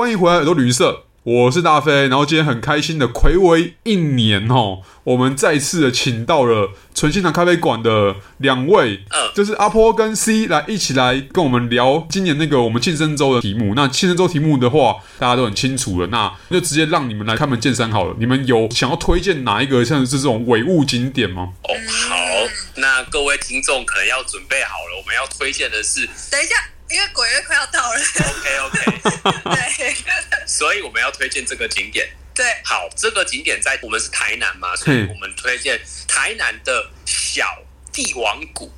欢迎回来耳朵旅社，我是大飞。然后今天很开心的暌违一年哦，我们再次的请到了纯心堂咖啡馆的两位，嗯，就是阿坡跟 C 来一起来跟我们聊今年那个我们庆生周的题目。那庆生周题目的话，大家都很清楚了，那就直接让你们来开门见山好了。你们有想要推荐哪一个像是这种伪物景点吗？哦，好，那各位听众可能要准备好了，我们要推荐的是，等一下。因为鬼月快要到了，OK OK，对，所以我们要推荐这个景点。对，好，这个景点在我们是台南嘛，所以我们推荐台南的小帝王谷。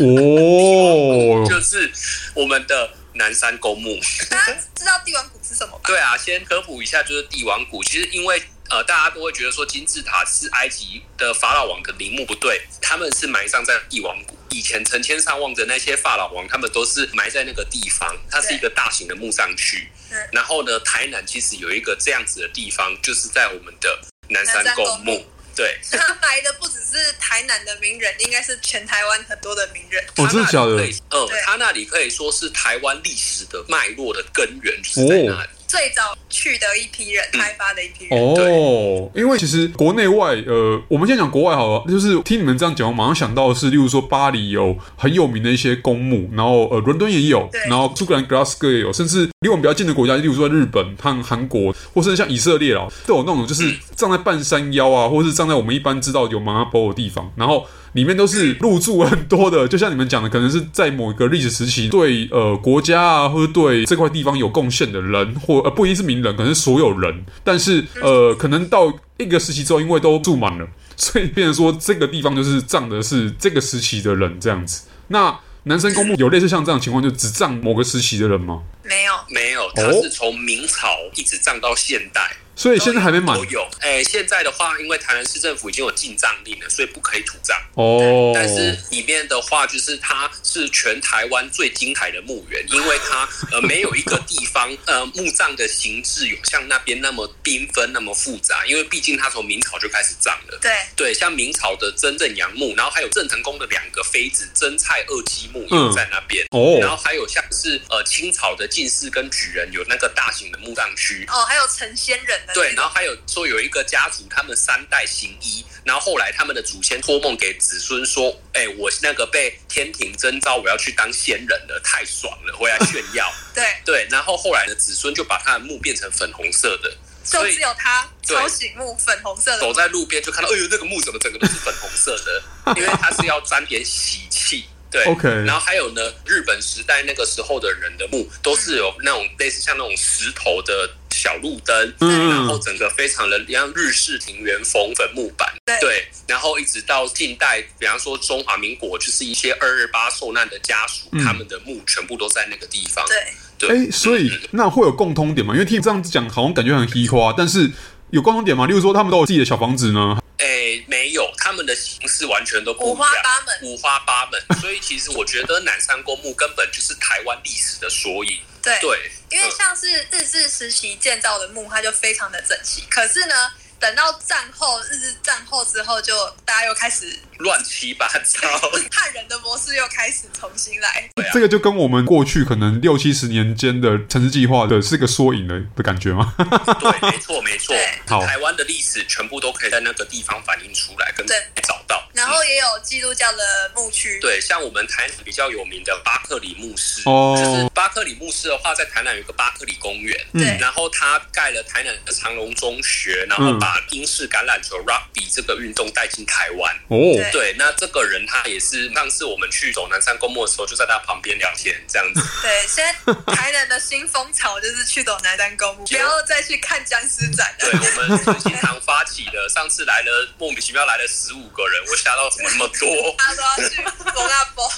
哦，就是我们的南山公墓。大家知道帝王谷是什么吗？对啊，先科普一下，就是帝王谷。其实因为呃，大家都会觉得说金字塔是埃及的法老王的陵墓，不对，他们是埋葬在帝王谷。以前成千上万的那些法老王，他们都是埋在那个地方，它是一个大型的墓葬区。然后呢，台南其实有一个这样子的地方，就是在我们的南山公墓。对，他埋的不只是台南的名人，应该是全台湾很多的名人。哦，真的假的？嗯，他那里可以说是台湾历史的脉络的根源，就是在那里。最早去的一批人，开发的一批人。哦，因为其实国内外，呃，我们先讲国外好了。就是听你们这样讲，我马上想到的是，例如说巴黎有很有名的一些公墓，然后呃，伦敦也有，然后苏格兰格拉斯哥也有，甚至离我们比较近的国家，例如说日本和韩国，或甚至像以色列啊，都有那种就是站在半山腰啊，或是站在我们一般知道有玛纳波的地方，然后。里面都是入住很多的，就像你们讲的，可能是在某一个历史时期对呃国家啊，或者对这块地方有贡献的人，或呃不一定是名人，可能是所有人。但是呃，可能到一个时期之后，因为都住满了，所以变成说这个地方就是葬的是这个时期的人这样子。那南山公墓有类似像这样情况，就只葬某个时期的人吗？没有，没有，它是从明朝一直葬到现代。所以现在还没满。都有，哎、欸，现在的话，因为台南市政府已经有禁葬令了，所以不可以土葬。哦。但是里面的话，就是它是全台湾最精彩的墓园，因为它呃没有一个地方 呃墓葬的形制有像那边那么缤纷那么复杂，因为毕竟它从明朝就开始葬了。对。对，像明朝的真正阳墓，然后还有郑成功的两个妃子真蔡二姬墓也有在那边。哦、嗯。然后还有像是呃清朝的进士跟举人有那个大型的墓葬区。哦，还有成仙人的。对，然后还有说有一个家族，他们三代行医，然后后来他们的祖先托梦给子孙说：“哎，我那个被天庭征召，我要去当仙人了，太爽了，回来炫耀。”对对，然后后来的子孙就把他的墓变成粉红色的，就只有他超醒目粉红色的。走在路边就看到，哎呦，那个墓怎么整个都是粉红色的？因为他是要沾点喜气。对，OK。然后还有呢，日本时代那个时候的人的墓都是有那种类似像那种石头的。小路灯，嗯，然后整个非常的像日式庭园风坟木板，对，对，然后一直到近代，比方说中华民国，就是一些二二八受难的家属，嗯，他们的墓全部都在那个地方，对，对，哎，所以，嗯，那会有共通点吗？因为听你这样子讲，好像感觉很黑花，但是有共通点吗？例如说，他们都有自己的小房子呢？哎，没有，他们的形式完全都不一样，五花八门，五花八门。所以其实我觉得南山公墓根本就是台湾历史的缩影。对，对，因为像是日治时期建造的墓，它就非常的整齐。可是呢，等到战后，日治战后之后，就大家又开始。乱七八糟，汉人的模式又开始重新来。啊、这个就跟我们过去可能六七十年间的城市计划的是个缩影的的感觉吗？对，没错，没错。好，台湾的历史全部都可以在那个地方反映出来，跟找到。然后也有基督教的牧区。对，像我们台南比较有名的巴克里牧师。哦。就是巴克里牧师的话，在台南有一个巴克里公园。对。然后他盖了台南的长隆中学，然后把英式橄榄球 Rugby 这个运动带进台湾。哦。对，那这个人他也是上次我们去走南山公墓的时候，就在他旁边聊天这样子。对，现在台南的新风潮就是去走南山公墓，不要再去看僵尸展了。对，我们纯心堂发起的，上次来了莫名其妙来了十五个人，我吓到怎么那么多？他说要去罗纳波。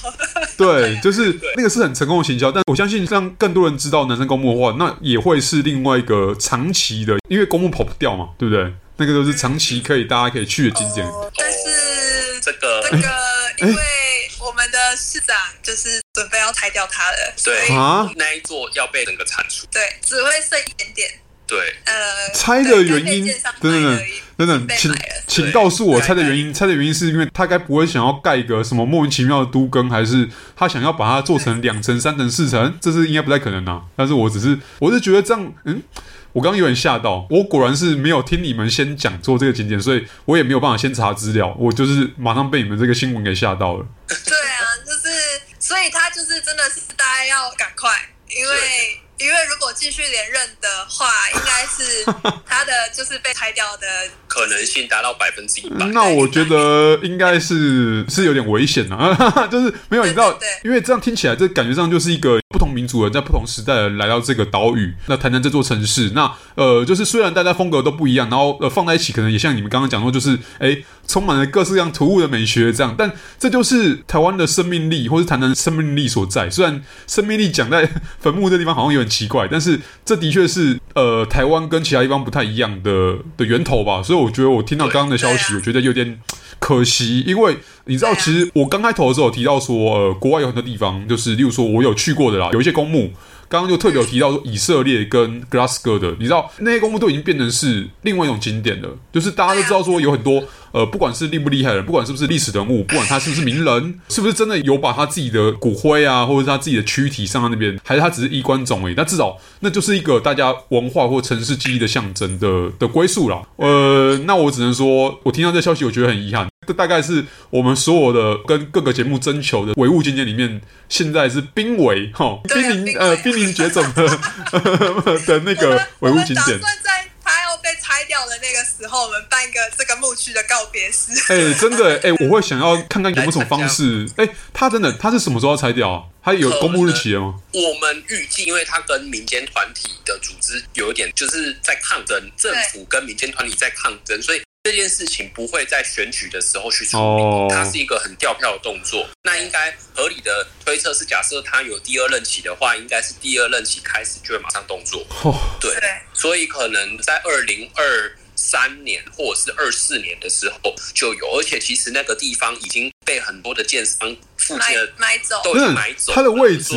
对，就是那个是很成功的行销，但我相信让更多人知道南山公墓的话，那也会是另外一个长期的，因为公墓跑不掉嘛，对不对？那个都是长期可以大家可以去的景点。哦，但是。这个这个，因为我们的市长就是准备要拆掉它了，对啊，那一座要被整个铲除，对，只会剩一点点。对，呃，拆的原因，等等等等等，请请告诉我拆的原因。拆的原因是因为他该不会想要盖一个什么莫名其妙的都更，还是他想要把它做成两层、三层、四层？这是应该不太可能啊。但是我只是，我是觉得这样，嗯，我刚刚有点吓到，我果然是没有听你们先讲做这个景点，所以我也没有办法先查资料，我就是马上被你们这个新闻给吓到了。对啊，就是，所以他就是真的是大家要赶快，因为。因为如果继续连任的话，应该是 他的就是被拆掉的可能性达到百分之一百。那我觉得应该是是有点危险啊，就是没有你知道，因为这样听起来，这感觉上就是一个不同民族人在不同时代的来到这个岛屿，那谈谈这座城市，那呃，就是虽然大家风格都不一样，然后呃放在一起，可能也像你们刚刚讲说，就是哎。充满了各式各样突兀的美学，这样，但这就是台湾的生命力，或是台南生命力所在。虽然生命力讲在坟墓这地方好像有点奇怪，但是这的确是呃台湾跟其他地方不太一样的的源头吧。所以我觉得我听到刚刚的消息，我觉得有点可惜，因为你知道，其实我刚开头的时候有提到说，呃，国外有很多地方，就是例如说我有去过的啦，有一些公墓。刚刚就特别有提到说，以色列跟格拉斯哥的，你知道那些公墓都已经变成是另外一种景点了。就是大家都知道说，有很多呃，不管是厉不厉害的人，不管是不是历史人物，不管他是不是名人，是不是真的有把他自己的骨灰啊，或者是他自己的躯体上到那边，还是他只是衣冠冢而已。那至少那就是一个大家文化或城市记忆的象征的的归宿啦。呃，那我只能说，我听到这消息，我觉得很遗憾。这大概是我们所有的跟各个节目征求的唯物景点里面，现在是濒危哈，濒临呃濒临绝种的 的那个唯物景点。打算在它要被拆掉的那个时候，我们办一个这个墓区的告别式。哎，真的哎，我会想要看看有没有什么方式。哎，他真的他是什么时候要拆掉啊？他有公布日期了吗？我们预计，因为他跟民间团体的组织有一点就是在抗争，政府跟民间团体在抗争，所以。这件事情不会在选举的时候去处理，它是一个很掉票的动作。那应该合理的推测是，假设他有第二任期的话，应该是第二任期开始就会马上动作。对，所以可能在二零二三年或者是二四年的时候就有，而且其实那个地方已经被很多的建商附近的买走，都买走。它的位置，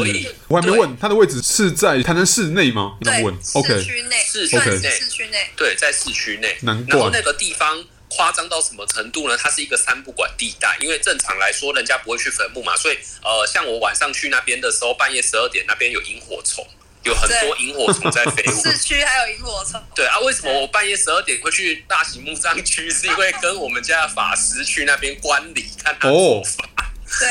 我还没问，它的位置是在台南市内吗？对，问，OK，市区内，市区内，市区内，对，在市区内。难怪。然后那个地方夸张到什么程度呢？它是一个三不管地带，因为正常来说人家不会去坟墓嘛，所以呃，像我晚上去那边的时候，半夜十二点那边有萤火虫。有很多萤火虫在飞，市区还有萤火虫。对啊，为什么我半夜十二点会去大型墓葬区？是因为跟我们家的法师去那边观礼，看他做法。Oh. 对，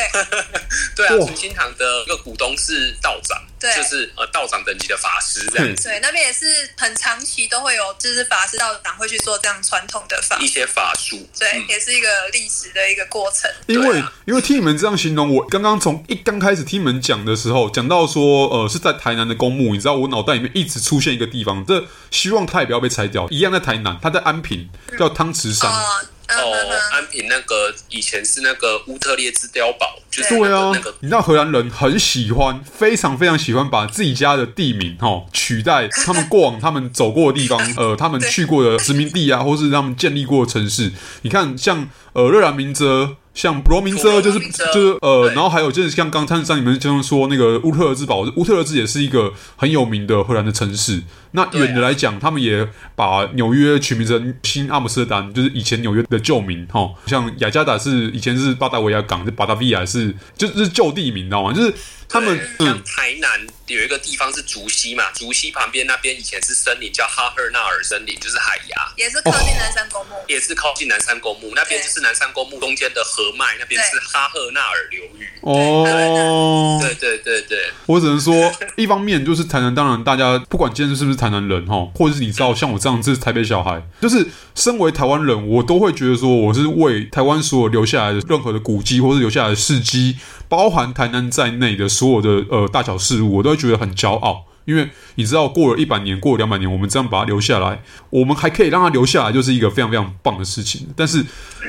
对啊，纯心堂的一个股东是道长，对，就是呃道长等级的法师这样子。对，那边也是很长期都会有，就是法师道长会去做这样传统的法，一些法术。对，嗯、也是一个历史的一个过程。因为、啊、因为听你们这样形容，我刚刚从一刚开始听你们讲的时候，讲到说呃是在台南的公墓，你知道我脑袋里面一直出现一个地方，这希望它也不要被拆掉，一样在台南，它在安平，叫汤池山。嗯哦，安平那个以前是那个乌特列兹碉堡，就是对啊，那个你知道荷兰人很喜欢，非常非常喜欢把自己家的地名哈、哦、取代他们过往他们走过的地方，呃，他们去过的殖民地啊，或是他们建立过的城市。你看，像呃热兰明泽。像罗明斯就是就是呃，然后还有就是像刚才像你们经常说那个乌特勒兹堡，乌特勒兹也是一个很有名的荷兰的城市。那远的来讲，他们也把纽约取名成新阿姆斯特丹，就是以前纽约的旧名哈。像雅加达是以前是巴达维亚港，就巴达维亚是就是旧地名，你知道吗？就是。他们像台南有一个地方是竹溪嘛，竹溪旁边那边以前是森林，叫哈赫纳尔森林，就是海牙，也是靠近南山公墓，也是靠近南山公墓那边，就是南山公墓中间的河脉，那边是哈赫纳尔流域。哦，对对对对，我只能说，一方面就是台南，当然大家不管今天是不是台南人哈，或者是你知道像我这样是台北小孩，就是身为台湾人，我都会觉得说，我是为台湾所有留下来的任何的古迹或者留下来的事迹。包含台南在内的所有的呃大小事物，我都会觉得很骄傲，因为你知道，过了一百年，过了两百年，我们这样把它留下来，我们还可以让它留下来，就是一个非常非常棒的事情。但是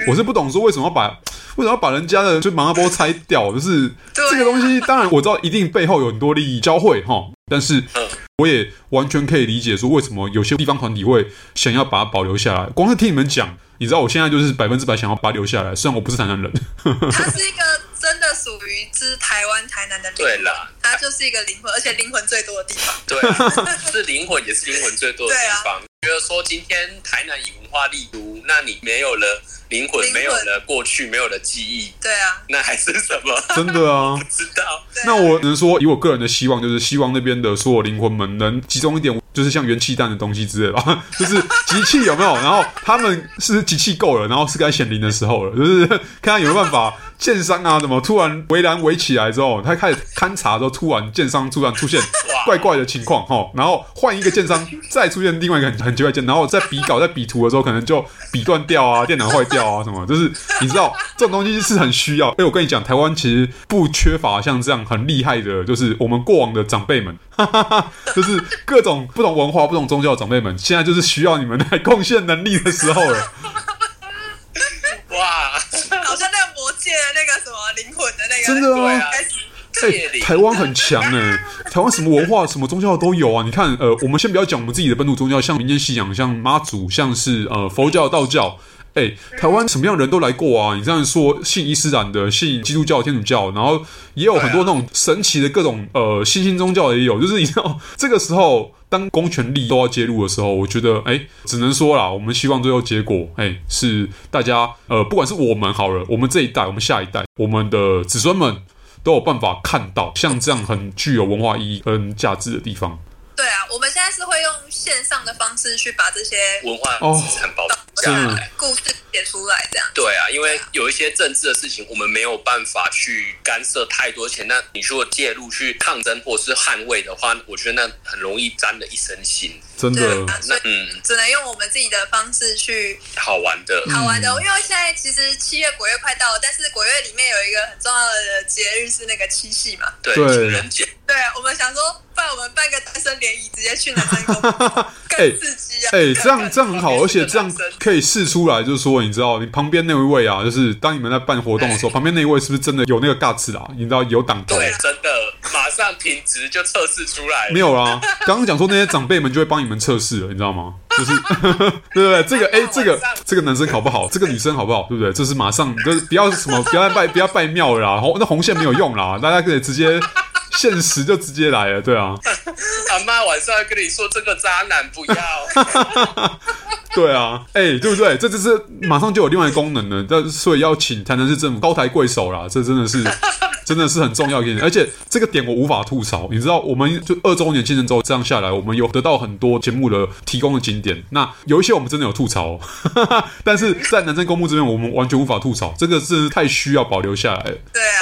我是不懂说为什么要把为什么要把人家的就马上包拆掉，就是这个东西。当然我知道一定背后有很多利益交汇哈，但是我也完全可以理解说为什么有些地方团体会想要把它保留下来。光是听你们讲，你知道我现在就是百分之百想要把它留下来，虽然我不是台南人。它是一个。属于之台湾台南的，对啦，它它就是一个灵魂，而且灵魂最多的地方。对，是灵魂，也是灵魂最多的地方。觉得说今天台南以文化立都，那你没有了灵魂，没有了过去，没有了记忆，对啊，那还是什么？真的啊，不知道。那我只能说，以我个人的希望，就是希望那边的所有灵魂们能集中一点，就是像元气弹的东西之类的吧，就是集气有没有？然后他们是集气够了，然后是该显灵的时候了，就是看看有没有办法。建商啊，怎么突然围栏围起来之后，他开始勘察之后，突然建商突然出现怪怪的情况哈，然后换一个建商再出现另外一个很很奇怪建，然后在比稿在比图的时候，可能就笔断掉啊，电脑坏掉啊什么，就是你知道这种东西是很需要。哎，我跟你讲，台湾其实不缺乏像这样很厉害的，就是我们过往的长辈们，哈哈哈，就是各种不同文化、不同宗教的长辈们，现在就是需要你们来贡献能力的时候了。哇！好像那个魔戒的那个什么灵魂的那个，真的啊！哎、欸，台湾很强哎、欸，台湾什么文化、什么宗教都有啊！你看，呃，我们先不要讲我们自己的本土宗教，像民间信仰，像妈祖，像是呃佛教、道教。台湾什么样的人都来过啊！你这样说，信伊斯兰的，信基督教、天主教，然后也有很多那种神奇的各种呃新兴宗教也有。就是你知道，这个时候当公权力都要介入的时候，我觉得哎、欸，只能说啦，我们希望最后结果哎、欸、是大家呃，不管是我们好了，我们这一代，我们下一代，我们的子孙们都有办法看到像这样很具有文化意义跟价值的地方。对啊，我们现在是会用线上的方式去把这些文化资产保下来，故事写出来，这样。对啊，因为有一些政治的事情，我们没有办法去干涉太多钱。那你如果介入去抗争或是捍卫的话，我觉得那很容易沾了一身腥。真的，那嗯，只能用我们自己的方式去好玩的，好玩的。因为现在其实七月国月快到了，但是国月里面有一个很重要的节日是那个七夕嘛，对，情人节。对，我们想说，办我们办个单身联谊，直接去男生公，更刺激啊！哎，这样 这样很好，而且这样可以试出来，就是说，你知道，你旁边那一位啊，就是当你们在办活动的时候，旁边那一位是不是真的有那个 guts 啊？你知道有挡头？对，真的，马上品质就测试出来。没有啦，刚刚讲说那些长辈们就会帮你们测试了，你知道吗？就是 对不对？这个哎，这个这个男生好不好？这个女生好不好？对不对？这是马上就是不要什么，不要拜不要拜庙了啦，红那红线没有用啦，大家可以直接。现实就直接来了，对啊。阿妈晚上要跟你说这个渣男不要。对啊，哎、欸，对不对？这就是马上就有另外一个功能了。但所以要请台南市政府高抬贵手啦，这真的是真的是很重要一点。而且这个点我无法吐槽，你知道，我们就二周年庆生周这样下来，我们有得到很多节目的提供的景点。那有一些我们真的有吐槽，但是在南征公墓这边，我们完全无法吐槽，这个是太需要保留下来了。对啊，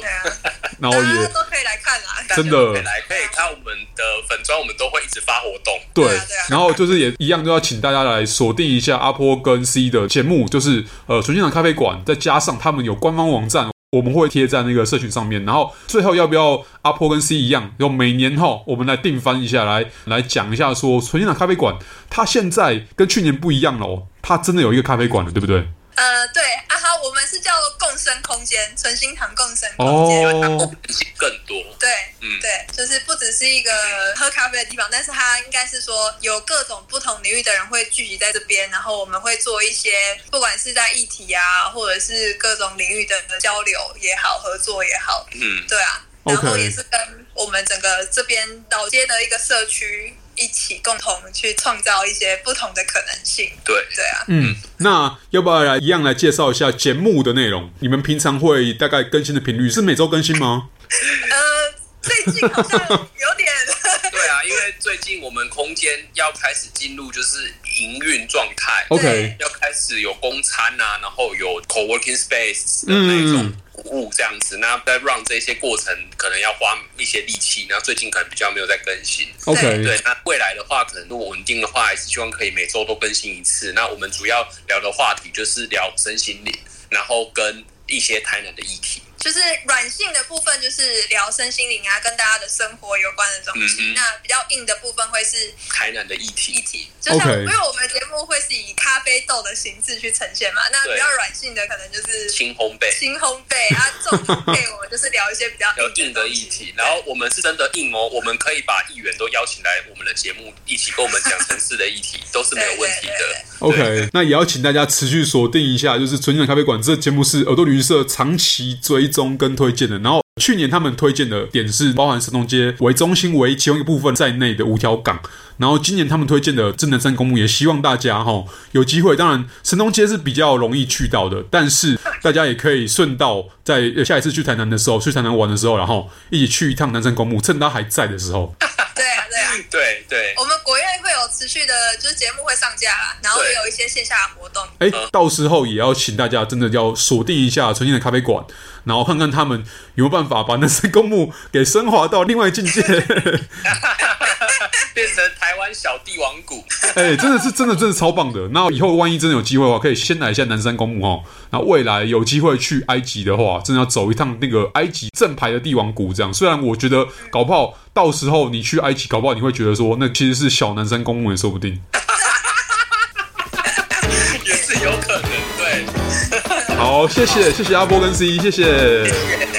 对啊。然后也都可以来看啦，真的可以来可以看我们的粉砖，我们都会一直发活动。对，对啊对啊，然后就是也一样，就要请大家来锁定一下阿坡跟 C 的节目，就是呃纯现场咖啡馆，再加上他们有官方网站，我们会贴在那个社群上面。然后最后要不要阿婆跟 C 一样，用每年哈我们来定翻一下，来来讲一下说纯现场咖啡馆，它现在跟去年不一样了哦，它真的有一个咖啡馆了，对不对？呃，对啊，我们是叫共生空间，纯心堂共生空间，哦，更多，对，嗯，对，就是不只是一个喝咖啡的地方，但是它应该是说有各种不同领域的人会聚集在这边，然后我们会做一些，不管是在议题啊，或者是各种领域的交流也好，合作也好，嗯，对啊，然后也是跟我们整个这边老街的一个社区。一起共同去创造一些不同的可能性。对对啊，嗯，那要不要来一样来介绍一下节目的内容？你们平常会大概更新的频率是每周更新吗？呃，最近好像有点。对啊，因为最近我们空间要开始进入就是营运状态，OK，要开始有公餐啊，然后有 co-working space 的那种。嗯服务这样子，那在 run 这些过程可能要花一些力气，那最近可能比较没有在更新。OK，对，那未来的话，可能如果稳定的话，还是希望可以每周都更新一次。那我们主要聊的话题就是聊身心灵，然后跟一些台南的议题。就是软性的部分，就是聊身心灵啊，跟大家的生活有关的东西。嗯、那比较硬的部分会是台南的议题。议题，就像.因为我们的节目会是以咖啡豆的形式去呈现嘛，那比较软性的可能就是轻烘焙，轻烘焙啊，重烘焙我们就是聊一些比较硬的议题。然后我们是真的硬哦，我们可以把议员都邀请来我们的节目，一起跟我们讲城市的议题，都是没有问题的。对对对对 OK，那也要请大家持续锁定一下，就是纯享咖啡馆这个节目是耳朵旅行社长期追踪跟推荐的，然后去年他们推荐的点是包含神农街为中心为其中一个部分在内的五条港。然后今年他们推荐的真南山公墓，也希望大家哈有机会。当然，神农街是比较容易去到的，但是大家也可以顺道在下一次去台南的时候，去台南玩的时候，然后一起去一趟南山公墓，趁它还在的时候。对啊，对啊，对对。我们国乐会有持续的，就是节目会上架啦，然后也有一些线下的活动。哎，到时候也要请大家真的要锁定一下纯净的咖啡馆，然后看看他们有没有办法把南山公墓给升华到另外境界。变成台湾小帝王谷，哎、欸，真的是真的真的超棒的。那以后万一真的有机会的话，可以先来一下南山公墓哦。那未来有机会去埃及的话，真的要走一趟那个埃及正牌的帝王谷。这样，虽然我觉得搞不好到时候你去埃及，搞不好你会觉得说那其实是小南山公墓也说不定。好，谢谢谢谢阿波跟 C，谢谢。